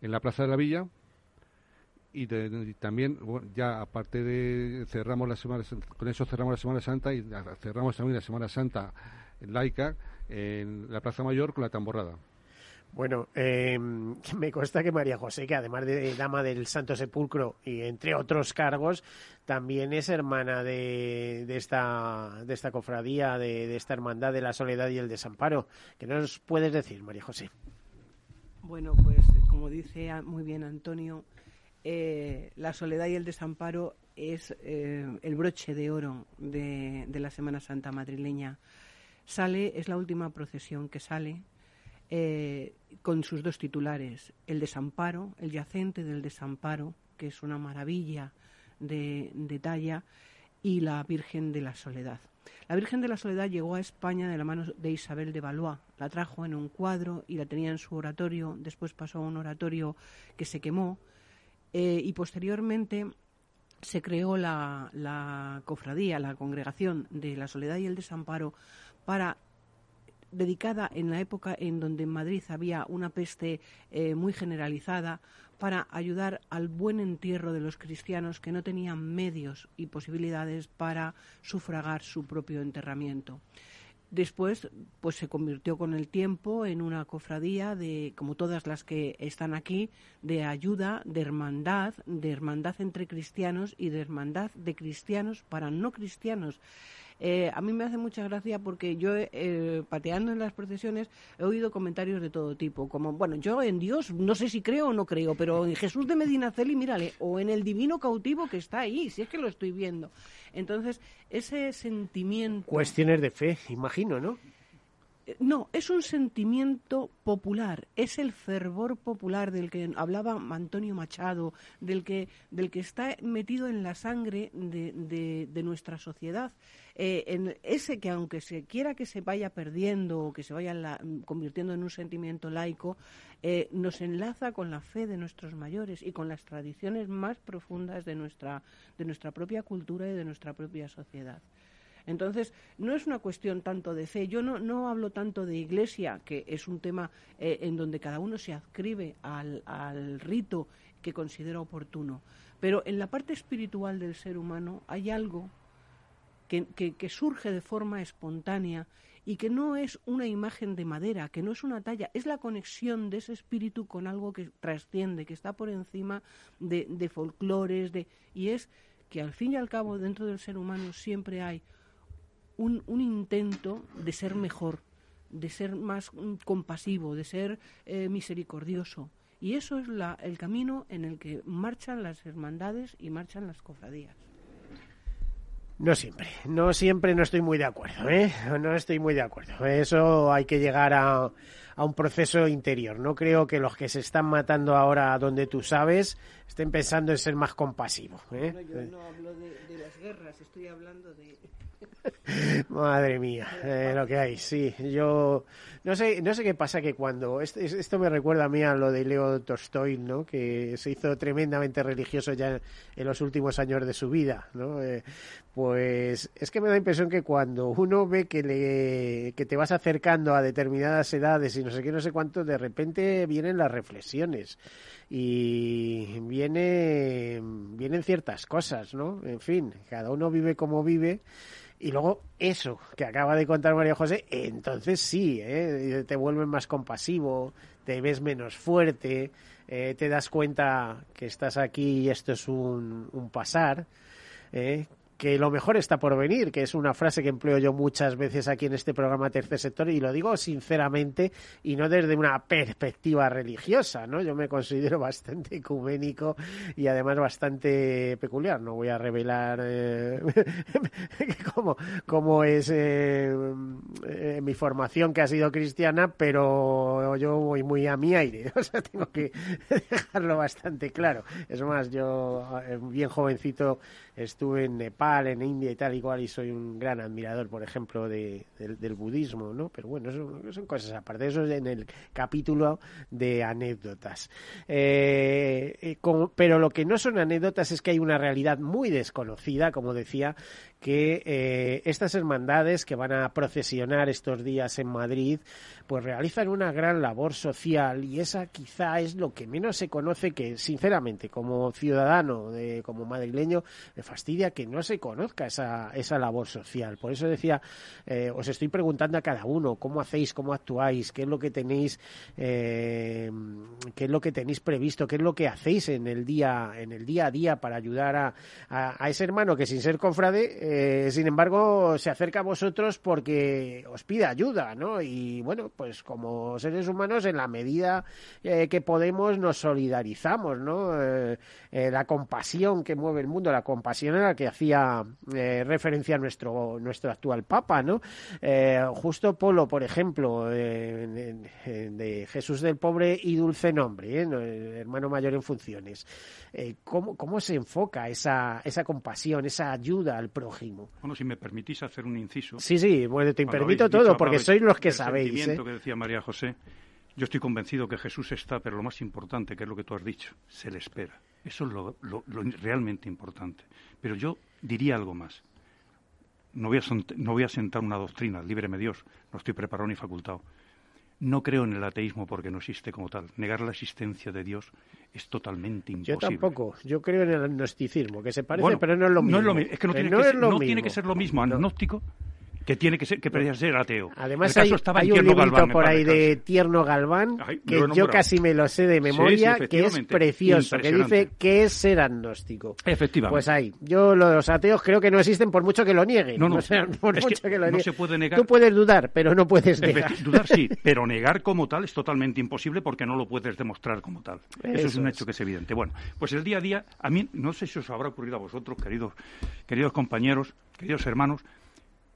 la Plaza de la Villa y, también ya aparte de cerramos la semana con eso cerramos la Semana Santa y cerramos también la Semana Santa laica en la Plaza Mayor con la tamborrada.
Bueno, eh, *laughs* me consta que María José, que además de dama del Santo Sepulcro y entre otros cargos, también es hermana de, de esta, de esta cofradía, de, de esta hermandad de la soledad y el desamparo. ¿Qué nos puedes decir, María José?
Bueno, pues como dice muy bien Antonio, eh, la soledad y el desamparo es eh, el broche de oro de, la Semana Santa madrileña. Sale, es la última procesión que sale eh, con sus dos titulares, el desamparo, el yacente del desamparo, que es una maravilla de, de talla, y la Virgen de la Soledad. La Virgen de la Soledad llegó a España de la mano de Isabel de Valois. La trajo en un cuadro y la tenía en su oratorio. Después pasó a un oratorio que se quemó. Eh, y posteriormente se creó la, cofradía, la congregación de la Soledad y el Desamparo para dedicada en la época en donde en Madrid había una peste eh, muy generalizada para ayudar al buen entierro de los cristianos que no tenían medios y posibilidades para sufragar su propio enterramiento. Después, pues se convirtió con el tiempo en una cofradía de, como todas las que están aquí, de ayuda, de hermandad, de hermandad entre cristianos y de hermandad de cristianos para no cristianos. Eh, a mí me hace mucha gracia porque yo, eh, pateando en las procesiones, he oído comentarios de todo tipo, como, bueno, yo en Dios no sé si creo o no creo, pero en Jesús de Medinaceli, mírale, o en el divino cautivo que está ahí, si es que lo estoy viendo. Entonces, ese sentimiento...
Cuestiones de fe, imagino, ¿no?
No, es un sentimiento popular, es el fervor popular del que hablaba Antonio Machado, del que, del que está metido en la sangre de, de, nuestra sociedad. Eh, en ese que aunque se quiera que se vaya perdiendo o que se vaya convirtiendo en un sentimiento laico, eh, nos enlaza con la fe de nuestros mayores y con las tradiciones más profundas de nuestra, de nuestra propia cultura y de nuestra propia sociedad. Entonces, no es una cuestión tanto de fe. Yo no, no hablo tanto de iglesia, que es un tema eh, en donde cada uno se adscribe al, rito que considera oportuno. Pero en la parte espiritual del ser humano hay algo que, que, que surge de forma espontánea y que no es una imagen de madera, que no es una talla, es la conexión de ese espíritu con algo que trasciende, que está por encima de, de folclores, de, y es que al fin y al cabo dentro del ser humano siempre hay un, un intento de ser mejor, de ser más mm, compasivo, de ser eh, misericordioso. Y eso es la, el camino en el que marchan las hermandades y marchan las cofradías.
No siempre, no siempre no estoy muy de acuerdo, ¿eh? No estoy muy de acuerdo. Eso hay que llegar a, a un proceso interior. No creo que los que se están matando ahora donde tú sabes estén pensando en ser más compasivos. ¿eh?
No, yo no hablo de, de las guerras, estoy hablando de...
Madre mía, eh, lo que hay, sí. Yo no sé, no sé qué pasa que cuando esto, esto me recuerda a mí a lo de Leo Tolstoy, ¿no? Que se hizo tremendamente religioso ya en los últimos años de su vida, ¿no? Eh, pues es que me da la impresión que cuando uno ve que le que te vas acercando a determinadas edades y no sé qué, no sé cuánto, de repente vienen las reflexiones y viene vienen ciertas cosas, ¿no? En fin, cada uno vive como vive y luego eso que acaba de contar María José, entonces sí, ¿eh? te vuelves más compasivo, te ves menos fuerte, eh, te das cuenta que estás aquí y esto es un, un pasar, ¿eh? Que lo mejor está por venir, que es una frase que empleo yo muchas veces aquí en este programa Tercer Sector y lo digo sinceramente y no desde una perspectiva religiosa, ¿no? Yo me considero *laughs* bastante ecuménico y además bastante peculiar. No voy a revelar eh, *laughs* cómo, cómo es eh, eh, mi formación que ha sido cristiana, pero yo voy muy a mi aire, *laughs* o sea, tengo que dejarlo bastante claro. Es más, yo bien jovencito estuve en Nepal, en India y tal, igual, y soy un gran admirador, por ejemplo, de, del, budismo, ¿no? Pero bueno, eso, son cosas aparte. Eso es en el capítulo de anécdotas. Eh, eh, pero lo que no son anécdotas es que hay una realidad muy desconocida, como decía, que eh, estas hermandades que van a procesionar estos días en Madrid, pues realizan una gran labor social y esa quizá es lo que menos se conoce que, sinceramente, como ciudadano, de, como madrileño, me fastidia que no se conozca esa, esa labor social. Por eso decía, eh, os estoy preguntando a cada uno cómo hacéis, cómo actuáis, qué es lo que tenéis, eh, qué es lo que tenéis previsto, qué es lo que hacéis en el día, en el día a día para ayudar a, a, ese hermano que sin ser confrade, eh, sin embargo, se acerca a vosotros porque os pide ayuda, ¿no? Y bueno, pues como seres humanos, en la medida que podemos, nos solidarizamos, ¿no? La compasión que mueve el mundo, la compasión a la que hacía eh, referencia nuestro, nuestro actual Papa, ¿no? Eh, justo Polo, por ejemplo, eh, de Jesús del Pobre y Dulce Nombre, ¿eh? No, el hermano mayor en funciones. ¿cómo, ¿Cómo se enfoca esa, esa compasión, esa ayuda al prójimo?
Bueno, si me permitís hacer un inciso.
Sí, sí, bueno, te permito todo, porque sois los que
del
sabéis.
sentimiento que decía María José. Yo estoy convencido que Jesús está, pero lo más importante, que es lo que tú has dicho, se le espera. Eso es lo, lo- lo realmente importante. Pero yo diría algo más. No voy, a, no voy a sentar una doctrina, líbreme Dios, no estoy preparado ni facultado. No creo en el ateísmo porque no existe como tal. Negar la existencia de Dios es totalmente
Yo
imposible.
tampoco, yo creo en el agnosticismo, que se parece,
Bueno,
pero no es lo mismo.
No es, lo es que no,
Eh,
tiene,
no
que,
es
ser,
lo
no tiene
mismo.
que ser lo mismo agnóstico que tiene que ser que podría ser ateo.
Además hay, un librito
Galván,
por ahí de Tierno Galván
Ay,
que yo casi me lo sé de memoria,
sí,
que es precioso, que dice qué es ser agnóstico.
Efectivamente.
Pues ahí, yo los ateos creo que no existen por mucho que lo nieguen.
No, no, *laughs*
O sea, por
es que
mucho que, lo
no se puede negar.
Tú puedes dudar, pero no puedes negar.
Dudar sí, *laughs* pero negar como tal es totalmente imposible porque no lo puedes demostrar como tal. Eso, es un
es.
hecho que es evidente. Bueno, pues el día a día, a mí no sé si os habrá ocurrido a vosotros, queridos, queridos compañeros, queridos hermanos,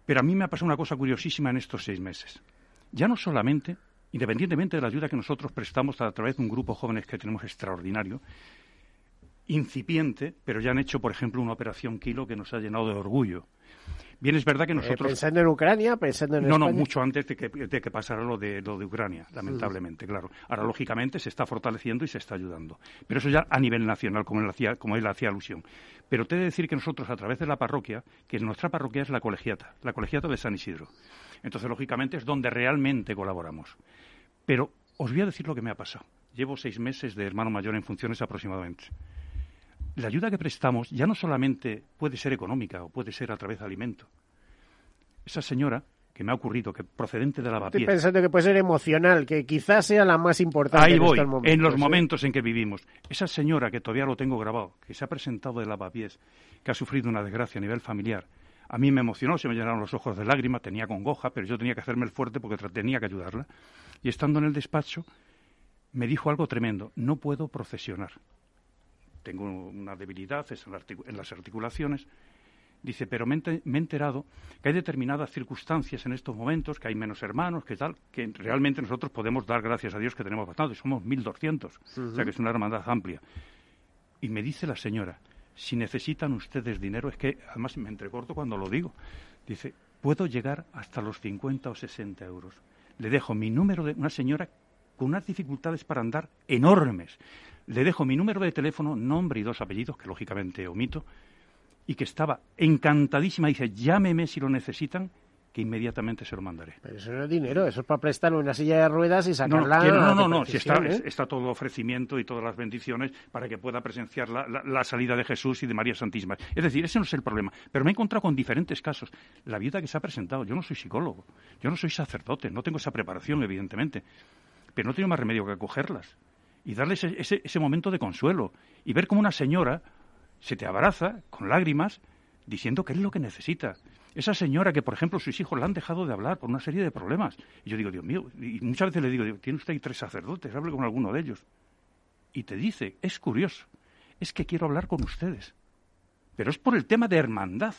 pero a mí me ha pasado una cosa curiosísima en estos seis meses. Ya no solamente, independientemente de la ayuda que nosotros prestamos a través de un grupo de jóvenes que tenemos extraordinario, incipiente, pero ya han hecho, por ejemplo, una operación Kilo que nos ha llenado de orgullo. Bien, es verdad que
Eh,
nosotros...
pensando en Ucrania, pensando en
No, no, mucho antes de que, de que pasara lo de, lo de Ucrania, lamentablemente, claro. Ahora, lógicamente, se está fortaleciendo y se está ayudando. Pero eso ya a nivel nacional, como él hacía, como él hacía alusión. Pero te he de decir que nosotros, a través de la parroquia, que nuestra parroquia es la colegiata, la colegiata de San Isidro. Entonces, lógicamente, es donde realmente colaboramos. Pero os voy a decir lo que me ha pasado. Llevo seis meses de hermano mayor en funciones aproximadamente. La ayuda que prestamos ya no solamente puede ser económica o puede ser a través de alimento. Esa señora que me ha ocurrido, que procedente de
Estoy
lavapiés,
pensando que puede ser emocional, que quizás sea la más importante
Ahí
en
voy,
estos momentos.
en los
¿eh?
momentos en que vivimos. Esa señora que todavía lo tengo grabado, que se ha presentado de lavapiés, que ha sufrido una desgracia a nivel familiar, a mí me emocionó, se me llenaron los ojos de lágrimas, tenía congoja, pero yo tenía que hacerme el fuerte porque tenía que ayudarla. Y estando en el despacho, me dijo algo tremendo, no puedo procesionar. Tengo una debilidad en, las articulaciones. Dice, pero me, he enterado que hay determinadas circunstancias en estos momentos, que hay menos hermanos, que tal, que realmente nosotros podemos dar gracias a Dios que tenemos bastante, somos 1.200, o sea que es una hermandad amplia. Y me dice la señora, si necesitan ustedes dinero, es que además me entrecorto cuando lo digo, dice, puedo llegar hasta los 50 o 60 euros. Le dejo mi número de una señora con unas dificultades para andar enormes. Le dejo mi número de teléfono, nombre y dos apellidos, que lógicamente omito, y que estaba encantadísima. Dice, llámeme si lo necesitan, que inmediatamente se lo mandaré.
Pero eso no es dinero, eso es para prestar una silla de ruedas y
No,
sacarla.
que no, no, no, no, si está,
¿eh?
está todo ofrecimiento y todas las bendiciones para que pueda presenciar la, la- la salida de Jesús y de María Santísima. Es decir, ese no es el problema. Pero me he encontrado con diferentes casos. La viuda que se ha presentado, yo no soy psicólogo, yo no soy sacerdote, no tengo esa preparación, evidentemente, pero no tengo más remedio que acogerlas y darles ese, ese, momento de consuelo y ver cómo una señora se te abraza con lágrimas diciendo que es lo que necesita. Esa señora que, por ejemplo, sus hijos la han dejado de hablar por una serie de problemas. Y yo digo, Dios mío, y muchas veces le digo, digo, tiene usted ahí tres sacerdotes, hable con alguno de ellos. Y te dice, es curioso, es que quiero hablar con ustedes. Pero es por el tema de hermandad.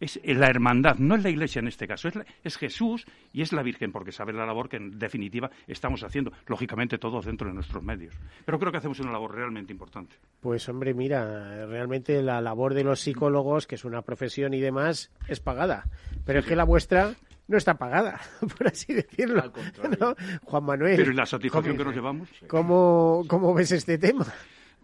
Es la hermandad, no es la iglesia en este caso, es, la- es Jesús y es la Virgen, porque sabe la labor que en definitiva estamos haciendo, lógicamente todos dentro de nuestros medios. Pero creo que hacemos una labor realmente importante.
Pues hombre, mira, realmente la labor de los psicólogos, que es una profesión y demás, es pagada. Pero es que la vuestra no está pagada, *laughs* por así decirlo. ¿no? Juan Manuel.
Pero ¿y la satisfacción
¿cómo-
que nos llevamos?
¿Cómo, cómo ves este tema?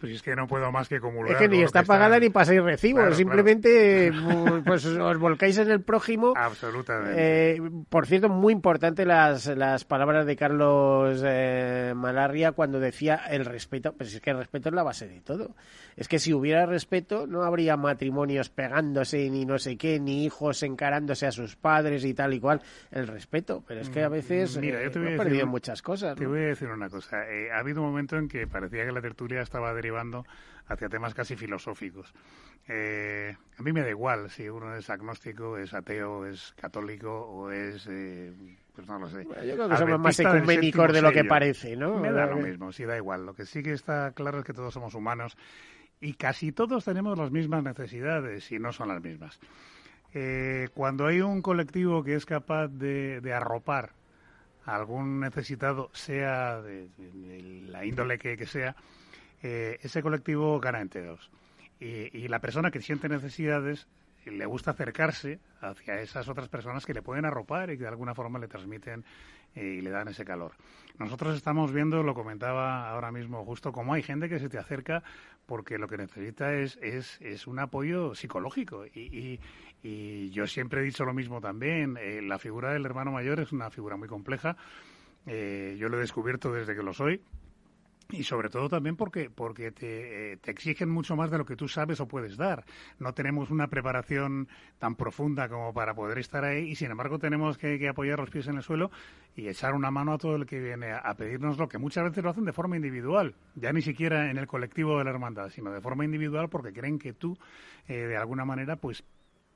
Pues es que no puedo más que comulgar.
Es que ni está
que
pagada ni pasáis recibos,
Claro,
simplemente *laughs* pues os volcáis en el prójimo.
Absolutamente.
Eh, por cierto, muy importante las, las palabras de Carlos eh, Malarria cuando decía el respeto, pues es que el respeto es la base de todo. Es que si hubiera respeto no habría matrimonios pegándose ni no sé qué, ni hijos encarándose a sus padres y tal y cual. El respeto, pero es que a veces
Mira,
eh,
yo te voy a decir
perdido muchas cosas.
Te
¿no?
voy a decir una cosa. Eh, ha habido un momento en que parecía que la tertulia estaba derivando hacia temas casi filosóficos. Eh, a mí me da igual si uno es agnóstico, es ateo, es católico o es... eh, pues no lo sé.
yo creo que somos más ecuménicos de lo que parece, ¿no?
Me da lo mismo, sí da igual. Lo que sí que está claro es que todos somos humanos y casi todos tenemos las mismas necesidades y no son las mismas. Eh, cuando hay un colectivo que es capaz de, de arropar a algún necesitado, sea de, de- de la índole que, que sea, eh, ese colectivo gana entre dos. Y, y la persona que siente necesidades le gusta acercarse hacia esas otras personas que le pueden arropar y que de alguna forma le transmiten eh, y le dan ese calor. Nosotros estamos viendo, lo comentaba ahora mismo justo, cómo hay gente que se te acerca porque lo que necesita es, es, es un apoyo psicológico. Y, y- y yo siempre he dicho lo mismo también, eh, la figura del hermano mayor es una figura muy compleja. Eh, yo lo he descubierto desde que lo soy. Y sobre todo también porque, porque te, eh, te exigen mucho más de lo que tú sabes o puedes dar. No tenemos una preparación tan profunda como para poder estar ahí y sin embargo tenemos que, que apoyar los pies en el suelo y echar una mano a todo el que viene a, pedirnos lo que muchas veces lo hacen de forma individual, ya ni siquiera en el colectivo de la hermandad, sino de forma individual porque creen que tú eh, de alguna manera pues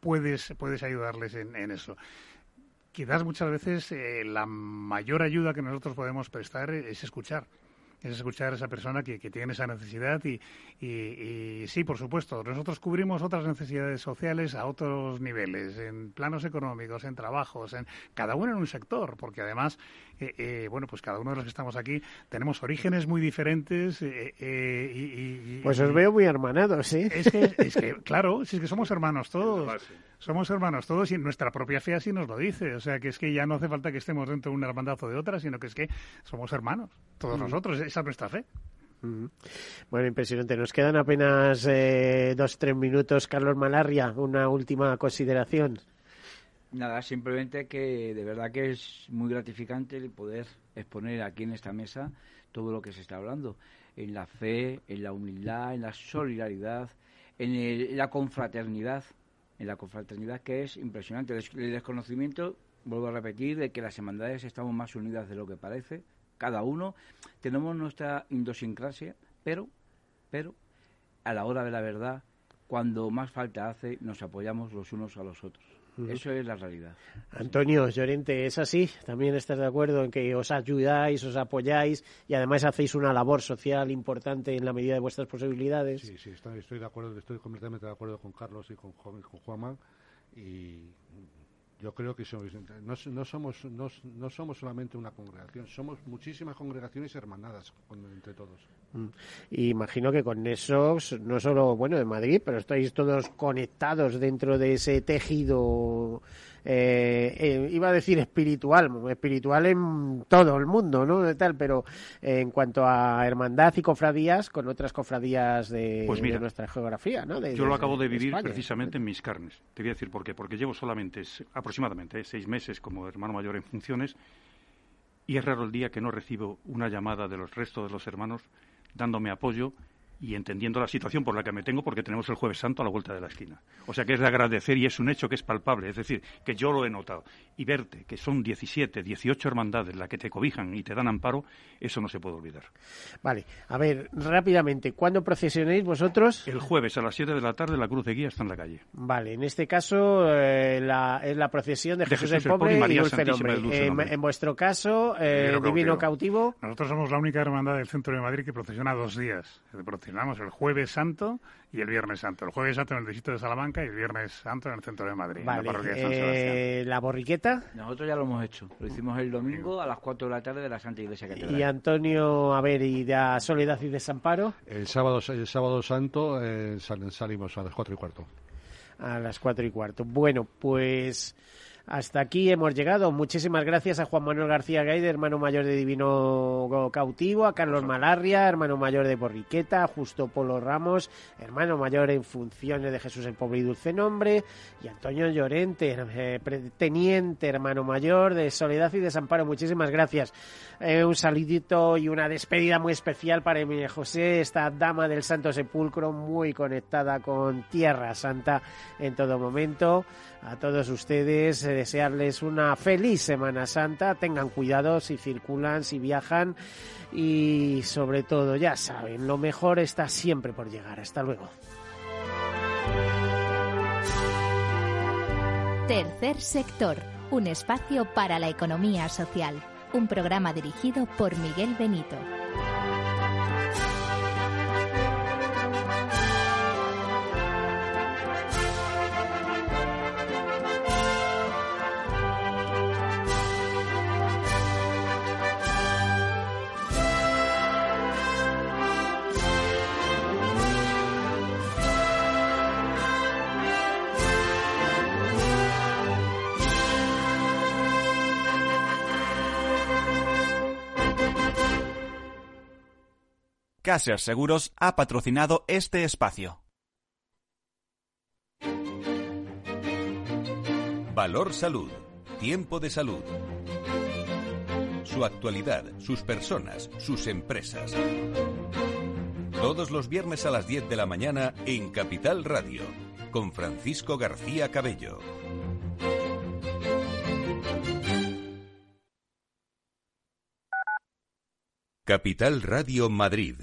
puedes, puedes ayudarles en, en eso quizás muchas veces eh, la mayor ayuda que nosotros podemos prestar es escuchar. Es escuchar a esa persona que, que tiene esa necesidad y, y- y sí, por supuesto, nosotros cubrimos otras necesidades sociales a otros niveles, en planos económicos, en trabajos, en cada uno en un sector, porque además, eh, eh, bueno, pues cada uno de los que estamos aquí tenemos orígenes muy diferentes eh, eh, y, y- y-
Pues os veo muy hermanados, ¿eh?
es que, es que, *laughs* claro, si es que somos hermanos todos. Somos hermanos todos y nuestra propia fe así nos lo dice. O sea, que es que ya no hace falta que estemos dentro de una hermandad o de otra, sino que es que somos hermanos, todos
Mm.
nosotros. Esa es nuestra fe.
Ujú. Bueno, impresionante. Nos quedan apenas eh, dos, tres minutos. Carlos Malarria, una última consideración.
Nada, simplemente que de verdad que es muy gratificante el poder exponer aquí en esta mesa todo lo que se está hablando. en la fe, en la humildad, en la solidaridad, en, la confraternidad, en la confraternidad que es impresionante. El desconocimiento, vuelvo a repetir, de que las hermandades estamos más unidas de lo que parece, cada uno, tenemos nuestra idiosincrasia, pero, pero, a la hora de la verdad, cuando más falta hace, nos apoyamos los unos a los otros. Eso es la realidad.
Antonio, Llorente, ¿es así? ¿También estás de acuerdo en que os ayudáis, os apoyáis y además hacéis una labor social importante en la medida de vuestras posibilidades?
Sí, sí, estoy, estoy de acuerdo, estoy completamente de acuerdo con Carlos y con, Juan- con Juanma y yo creo que somos- no, no somos no, no somos solamente una congregación, somos muchísimas congregaciones hermanadas entre todos.
Mm. Imagino que con eso, no solo, bueno, de Madrid, pero estáis todos conectados dentro de ese tejido, eh, eh, iba a decir espiritual, espiritual en todo el mundo, ¿no? De Tal, pero eh, en cuanto a hermandad y cofradías, con otras cofradías de,
Pues mira,
de nuestra geografía, ¿no? De-
Yo lo acabo de vivir
España.
precisamente en mis carnes. Te voy a decir por qué. Porque llevo solamente aproximadamente eh, seis meses como hermano mayor en funciones y es raro el día que no recibo una llamada de los restos de los hermanos dándome apoyo y entendiendo la situación por la que me tengo porque tenemos el jueves santo a la vuelta de la esquina. O sea que es de agradecer y es un hecho que es palpable, es decir, que yo lo he notado. Y verte que son 17, 18 hermandades las que te cobijan y te dan amparo, eso no se puede olvidar.
Vale, a ver, rápidamente, ¿cuándo procesionéis vosotros?
El jueves a las 7 de la tarde la cruz de guía está en la calle.
Vale, en este caso eh, la, es la procesión de,
De
Jesús,
Jesús
el
Pobre y
y
María
Dulce
Santísima
Nombre.
del Dulce
En-
Nombre.
en vuestro caso, eh,
Divino
Divino
Cautivo.
Cautivo.
Nosotros somos la única hermandad del centro de Madrid que procesiona dos días. El jueves santo y el viernes santo. El jueves santo en el distrito de Salamanca y el viernes santo en el centro de Madrid, en la parroquia de San Sebastián.
eh, la borriqueta.
Nosotros ya lo hemos hecho. Lo hicimos el domingo a las 4 de la tarde de la Santa Iglesia Catedral.
Y Antonio, a ver, y de Soledad y Desamparo
El sábado, el sábado santo eh, sal- salimos a las cuatro y cuarto.
a las cuatro y cuarto. Bueno, pues hasta aquí hemos llegado. Muchísimas gracias a Juan Manuel García Gaide, hermano mayor de Divino Cautivo, a Carlos Malarria, hermano mayor de Borriqueta, a Justo Polo Ramos, hermano mayor en funciones de Jesús el Pobre y Dulce Nombre, y Antonio Llorente, eh, teniente hermano mayor de Soledad y Desamparo. Muchísimas gracias. Eh, un saludito y una despedida muy especial para Emilia José, esta dama del Santo Sepulcro, muy conectada con Tierra Santa en todo momento. A todos ustedes, eh, desearles una feliz Semana Santa. Tengan cuidado si circulan, si viajan y sobre todo, ya saben, lo mejor está siempre por llegar. Hasta luego.
Tercer sector, un espacio para la economía social. Un programa dirigido por Miguel Benito.
Caser Seguros ha patrocinado este espacio.
Valor Salud. Tiempo de salud. Su actualidad, sus personas, sus empresas. Todos los viernes a las 10 de la mañana en Capital Radio, con Francisco García Cabello. Capital Radio Madrid,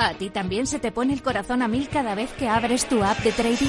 ¿A ti también se te pone el corazón a mil cada vez que abres tu app de trading?